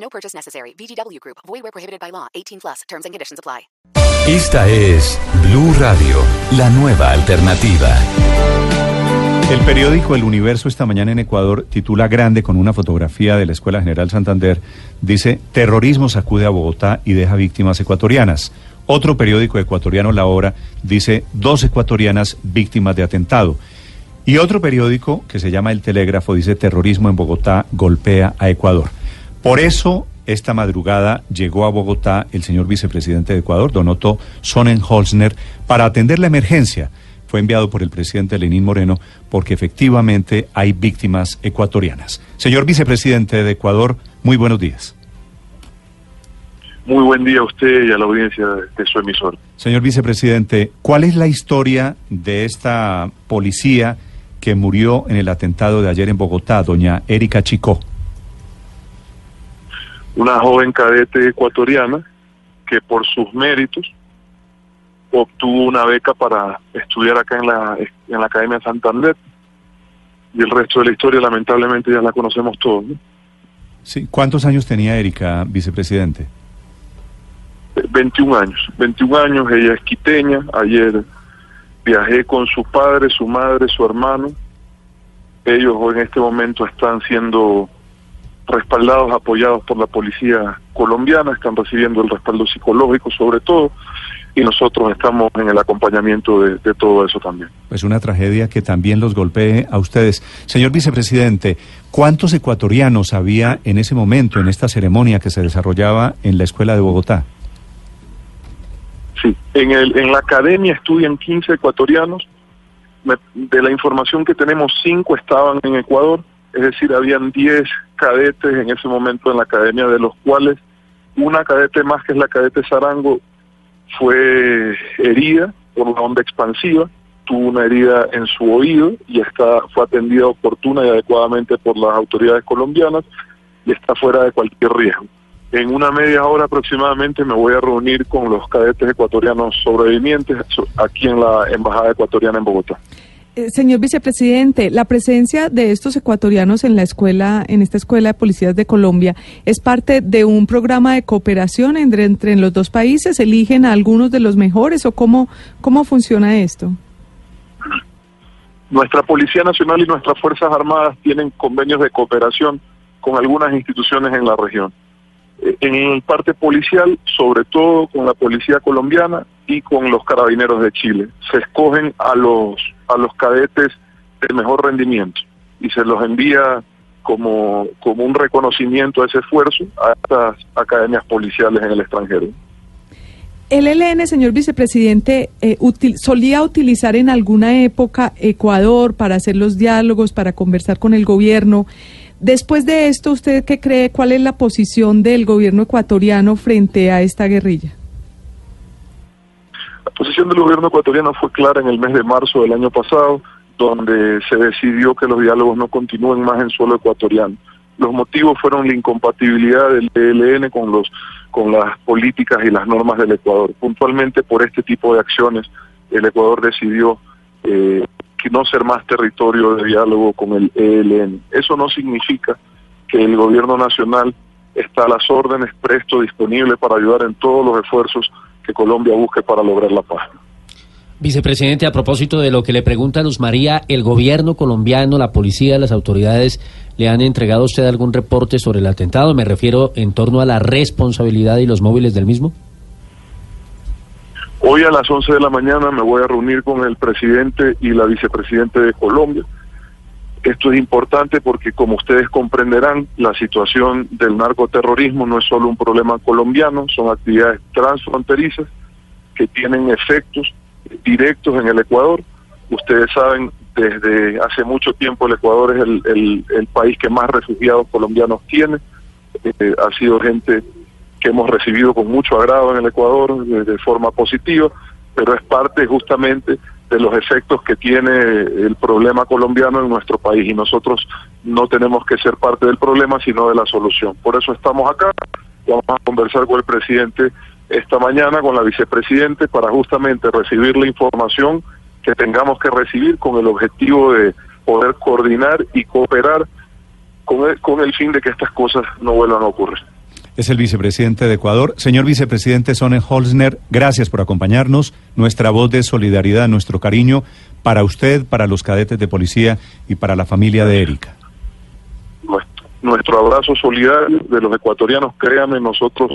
No purchase necessary. VGW Group. Void where prohibited by law. 18 plus. Terms and conditions apply. Esta es Blue Radio, la nueva alternativa. El periódico El Universo esta mañana en Ecuador titula grande con una fotografía de la Escuela General Santander. Dice, terrorismo sacude a Bogotá y deja víctimas ecuatorianas. Otro periódico ecuatoriano, La Hora, dice, dos ecuatorianas víctimas de atentado. Y otro periódico que se llama El Telégrafo dice, terrorismo en Bogotá golpea a Ecuador. Por eso, esta madrugada llegó a Bogotá el señor vicepresidente de Ecuador, Don Otto Sonnenholzner, para atender la emergencia. Fue enviado por el presidente Lenín Moreno porque efectivamente hay víctimas ecuatorianas. Señor vicepresidente de Ecuador, muy buenos días. Muy buen día a usted y a la audiencia de su emisor. Señor vicepresidente, ¿cuál es la historia de esta policía que murió en el atentado de ayer en Bogotá, doña Erika Chicó? Una joven cadete ecuatoriana que por sus méritos obtuvo una beca para estudiar acá en la, en la Academia Santander y el resto de la historia lamentablemente ya la conocemos todos. ¿no? Sí. ¿Cuántos años tenía Erika, vicepresidente? 21 años, 21 años, ella es quiteña, ayer viajé con su padre, su madre, su hermano, ellos en este momento están siendo respaldados, apoyados por la policía colombiana, están recibiendo el respaldo psicológico sobre todo, y nosotros estamos en el acompañamiento de, de, todo eso también. Pues una tragedia que también los golpee a ustedes. Señor vicepresidente, ¿cuántos ecuatorianos había en ese momento, en esta ceremonia que se desarrollaba en la Escuela de Bogotá? Sí, en, el, en la academia estudian 15 ecuatorianos, de la información que tenemos, 5 estaban en Ecuador, es decir, habían 10 cadetes en ese momento en la academia, de los cuales una cadete más, que es la cadete Zarango, fue herida por una onda expansiva, tuvo una herida en su oído y está, fue atendida oportuna y adecuadamente por las autoridades colombianas y está fuera de cualquier riesgo. En una media hora aproximadamente me voy a reunir con los cadetes ecuatorianos sobrevivientes aquí en la Embajada Ecuatoriana en Bogotá. Eh, señor vicepresidente, la presencia de estos ecuatorianos en la escuela, en esta escuela de policías de Colombia, es parte de un programa de cooperación entre, entre los dos países. ¿Eligen a algunos de los mejores o cómo cómo funciona esto? Nuestra Policía Nacional y nuestras Fuerzas Armadas tienen convenios de cooperación con algunas instituciones en la región. En parte policial, sobre todo con la policía colombiana y con los carabineros de Chile. Se escogen a los, a los cadetes de mejor rendimiento y se los envía como, como un reconocimiento a ese esfuerzo a estas academias policiales en el extranjero. El ELN, señor vicepresidente, eh, solía utilizar en alguna época Ecuador para hacer los diálogos, para conversar con el gobierno. Después de esto, ¿usted qué cree? ¿Cuál es la posición del gobierno ecuatoriano frente a esta guerrilla? La posición del gobierno ecuatoriano fue clara en el mes de marzo del año pasado, donde se decidió que los diálogos no continúen más en suelo ecuatoriano. Los motivos fueron la incompatibilidad del ELN con los con las políticas y las normas del Ecuador. Puntualmente por este tipo de acciones, el Ecuador decidió eh, no ser más territorio de diálogo con el ELN. Eso no significa que el gobierno nacional está a las órdenes, presto, disponible para ayudar en todos los esfuerzos que Colombia busque para lograr la paz. Vicepresidente, a propósito de lo que le pregunta Luz María, ¿el gobierno colombiano, la policía, las autoridades le han entregado a usted algún reporte sobre el atentado? Me refiero en torno a la responsabilidad y los móviles del mismo. Hoy a las 11 de la mañana me voy a reunir con el presidente y la vicepresidente de Colombia. Esto es importante porque, como ustedes comprenderán, la situación del narcoterrorismo no es solo un problema colombiano, son actividades transfronterizas que tienen efectos directos en el Ecuador. Ustedes saben, desde hace mucho tiempo el Ecuador es el, el, país que más refugiados colombianos tiene. eh, ha sido gente que hemos recibido con mucho agrado en el Ecuador de forma positiva, pero es parte justamente de los efectos que tiene el problema colombiano en nuestro país y nosotros no tenemos que ser parte del problema sino de la solución. Por eso estamos acá, vamos a conversar con el presidente esta mañana, con la vicepresidente, para justamente recibir la información que tengamos que recibir con el objetivo de poder coordinar y cooperar con el, con el fin de que estas cosas no vuelvan a ocurrir. Es el vicepresidente de Ecuador. Señor vicepresidente Sonnenholzner, gracias por acompañarnos. Nuestra voz de solidaridad, nuestro cariño para usted, para los cadetes de policía y para la familia de Erika. Nuestro, abrazo solidario de los ecuatorianos, créame, nosotros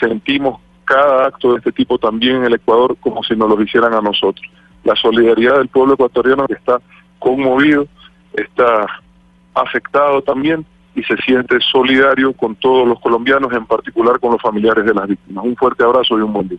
sentimos cada acto de este tipo también en el Ecuador como si nos lo hicieran a nosotros. La solidaridad del pueblo ecuatoriano que está conmovido, está afectado también y se siente solidario con todos los colombianos, en particular con los familiares de las víctimas. Un fuerte abrazo y un buen día.